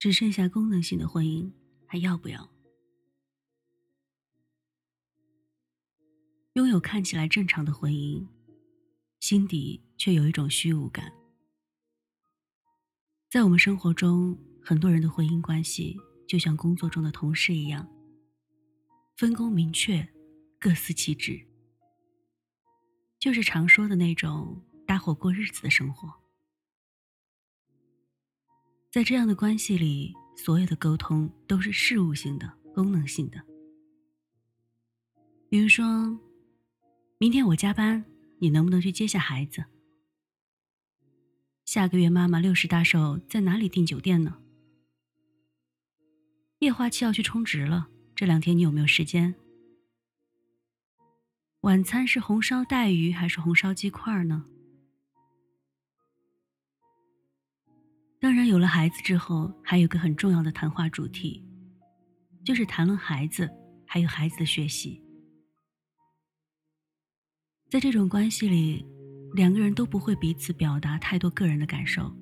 只剩下功能性的婚姻，还要不要？拥有看起来正常的婚姻，心底却有一种虚无感。在我们生活中，很多人的婚姻关系就像工作中的同事一样，分工明确，各司其职，就是常说的那种搭伙过日子的生活。在这样的关系里，所有的沟通都是事务性的、功能性的。比如说，明天我加班，你能不能去接下孩子？下个月妈妈六十大寿，在哪里订酒店呢？液化气要去充值了，这两天你有没有时间？晚餐是红烧带鱼还是红烧鸡块呢？当然，有了孩子之后，还有个很重要的谈话主题，就是谈论孩子，还有孩子的学习。在这种关系里，两个人都不会彼此表达太多个人的感受，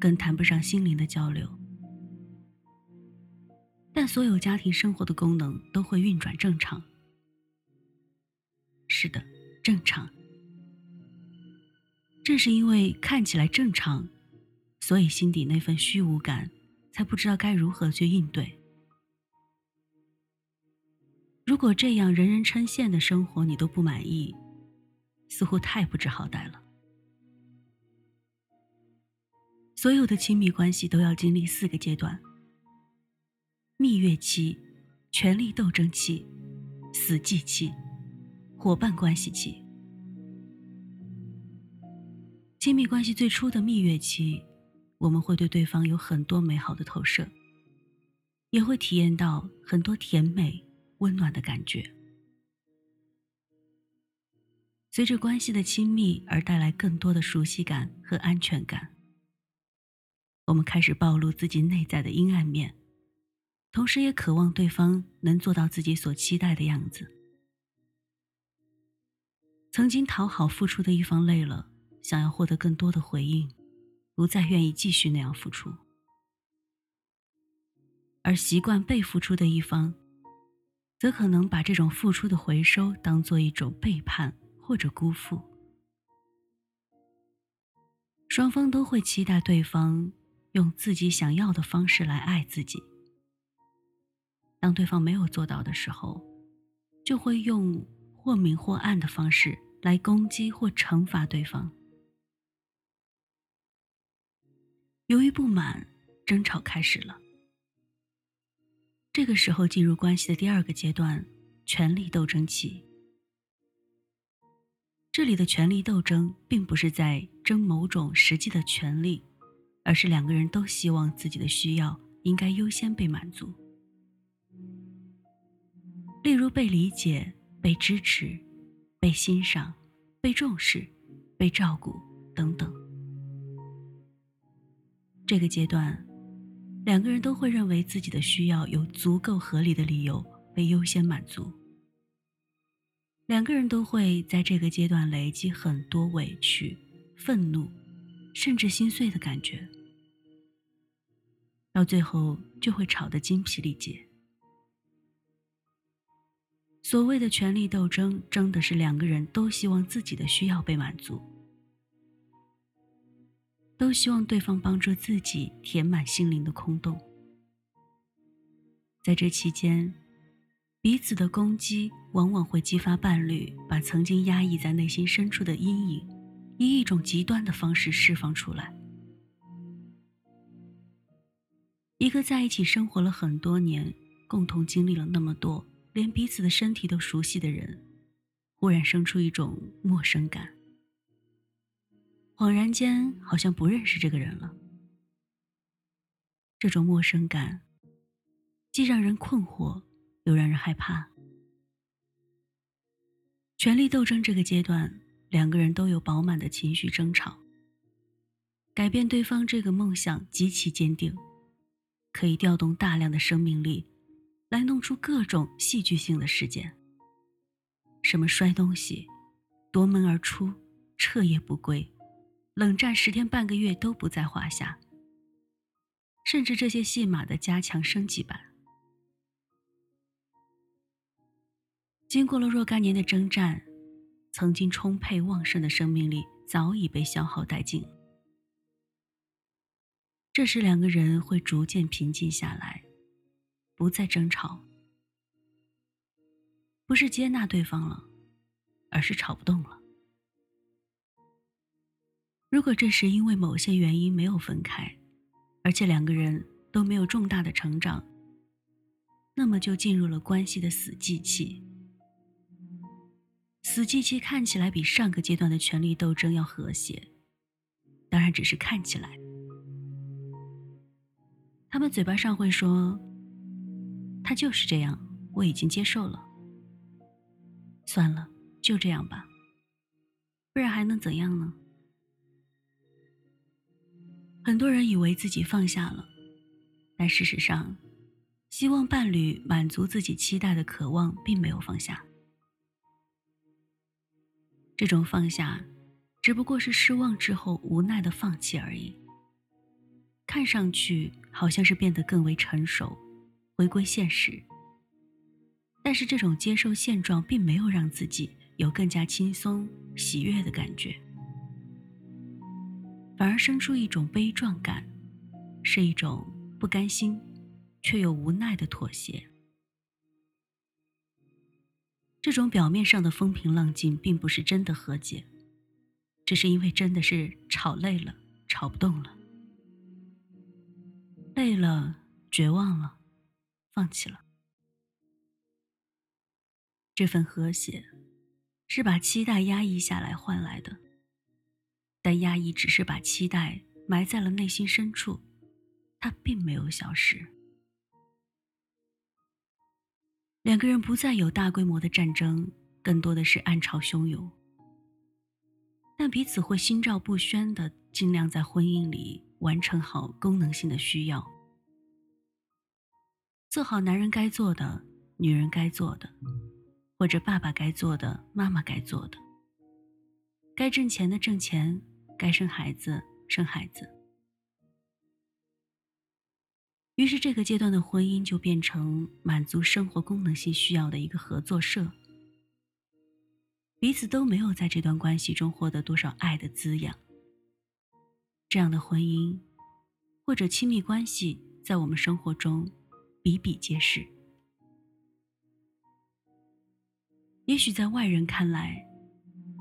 更谈不上心灵的交流。但所有家庭生活的功能都会运转正常。是的，正常。正是因为看起来正常。所以心底那份虚无感，才不知道该如何去应对。如果这样人人称羡的生活你都不满意，似乎太不知好歹了。所有的亲密关系都要经历四个阶段：蜜月期、权力斗争期、死寂期、伙伴关系期。亲密关系最初的蜜月期。我们会对对方有很多美好的投射，也会体验到很多甜美、温暖的感觉。随着关系的亲密而带来更多的熟悉感和安全感，我们开始暴露自己内在的阴暗面，同时也渴望对方能做到自己所期待的样子。曾经讨好付出的一方累了，想要获得更多的回应。不再愿意继续那样付出，而习惯被付出的一方，则可能把这种付出的回收当做一种背叛或者辜负。双方都会期待对方用自己想要的方式来爱自己。当对方没有做到的时候，就会用或明或暗的方式来攻击或惩罚对方。由于不满，争吵开始了。这个时候进入关系的第二个阶段——权力斗争期。这里的权力斗争并不是在争某种实际的权利，而是两个人都希望自己的需要应该优先被满足。例如被理解、被支持、被欣赏、被重视、被照顾等等。这个阶段，两个人都会认为自己的需要有足够合理的理由被优先满足。两个人都会在这个阶段累积很多委屈、愤怒，甚至心碎的感觉，到最后就会吵得精疲力竭。所谓的权力斗争，争的是两个人都希望自己的需要被满足。都希望对方帮助自己填满心灵的空洞。在这期间，彼此的攻击往往会激发伴侣把曾经压抑在内心深处的阴影，以一种极端的方式释放出来。一个在一起生活了很多年，共同经历了那么多，连彼此的身体都熟悉的人，忽然生出一种陌生感。恍然间，好像不认识这个人了。这种陌生感，既让人困惑，又让人害怕。权力斗争这个阶段，两个人都有饱满的情绪争吵。改变对方这个梦想极其坚定，可以调动大量的生命力，来弄出各种戏剧性的事件。什么摔东西、夺门而出、彻夜不归。冷战十天半个月都不在话下。甚至这些戏码的加强升级版。经过了若干年的征战，曾经充沛旺盛的生命力早已被消耗殆尽。这时，两个人会逐渐平静下来，不再争吵，不是接纳对方了，而是吵不动了。如果这时因为某些原因没有分开，而且两个人都没有重大的成长，那么就进入了关系的死寂期。死寂期看起来比上个阶段的权力斗争要和谐，当然只是看起来。他们嘴巴上会说：“他就是这样，我已经接受了。算了，就这样吧，不然还能怎样呢？”很多人以为自己放下了，但事实上，希望伴侣满足自己期待的渴望并没有放下。这种放下，只不过是失望之后无奈的放弃而已。看上去好像是变得更为成熟，回归现实。但是这种接受现状，并没有让自己有更加轻松、喜悦的感觉。反而生出一种悲壮感，是一种不甘心，却又无奈的妥协。这种表面上的风平浪静，并不是真的和解，只是因为真的是吵累了，吵不动了，累了，绝望了，放弃了。这份和谐，是把期待压抑下来换来的。但压抑只是把期待埋在了内心深处，它并没有消失。两个人不再有大规模的战争，更多的是暗潮汹涌。但彼此会心照不宣的尽量在婚姻里完成好功能性的需要，做好男人该做的、女人该做的，或者爸爸该做的、妈妈该做的，该挣钱的挣钱。该生孩子，生孩子。于是，这个阶段的婚姻就变成满足生活功能性需要的一个合作社。彼此都没有在这段关系中获得多少爱的滋养。这样的婚姻，或者亲密关系，在我们生活中比比皆是。也许在外人看来，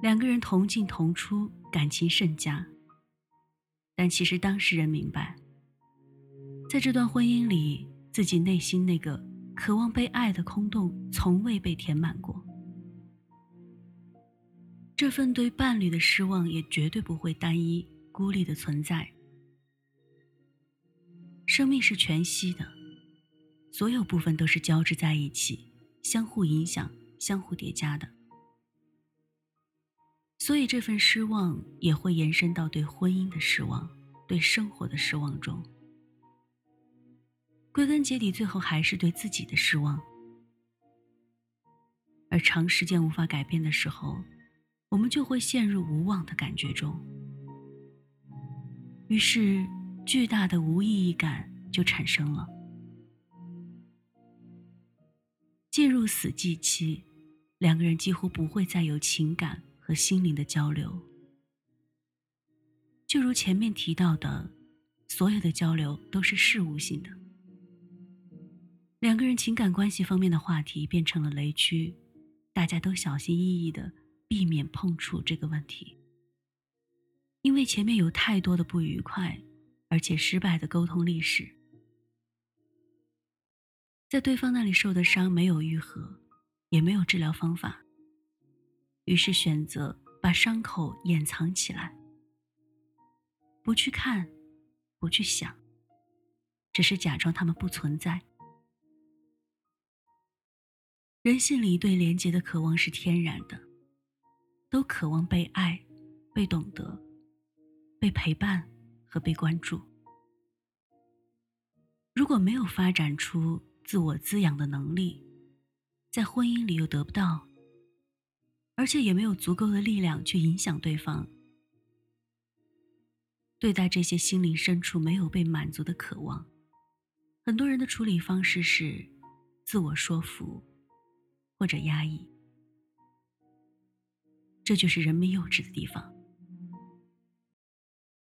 两个人同进同出。感情甚佳，但其实当事人明白，在这段婚姻里，自己内心那个渴望被爱的空洞从未被填满过。这份对伴侣的失望也绝对不会单一孤立的存在。生命是全息的，所有部分都是交织在一起，相互影响、相互叠加的。所以，这份失望也会延伸到对婚姻的失望、对生活的失望中。归根结底，最后还是对自己的失望。而长时间无法改变的时候，我们就会陷入无望的感觉中。于是，巨大的无意义感就产生了。进入死寂期，两个人几乎不会再有情感。和心灵的交流，就如前面提到的，所有的交流都是事务性的。两个人情感关系方面的话题变成了雷区，大家都小心翼翼的避免碰触这个问题，因为前面有太多的不愉快，而且失败的沟通历史，在对方那里受的伤没有愈合，也没有治疗方法。于是选择把伤口掩藏起来，不去看，不去想，只是假装他们不存在。人性里对连接的渴望是天然的，都渴望被爱、被懂得、被陪伴和被关注。如果没有发展出自我滋养的能力，在婚姻里又得不到。而且也没有足够的力量去影响对方。对待这些心灵深处没有被满足的渴望。很多人的处理方式是自我说服或者压抑。这就是人们幼稚的地方。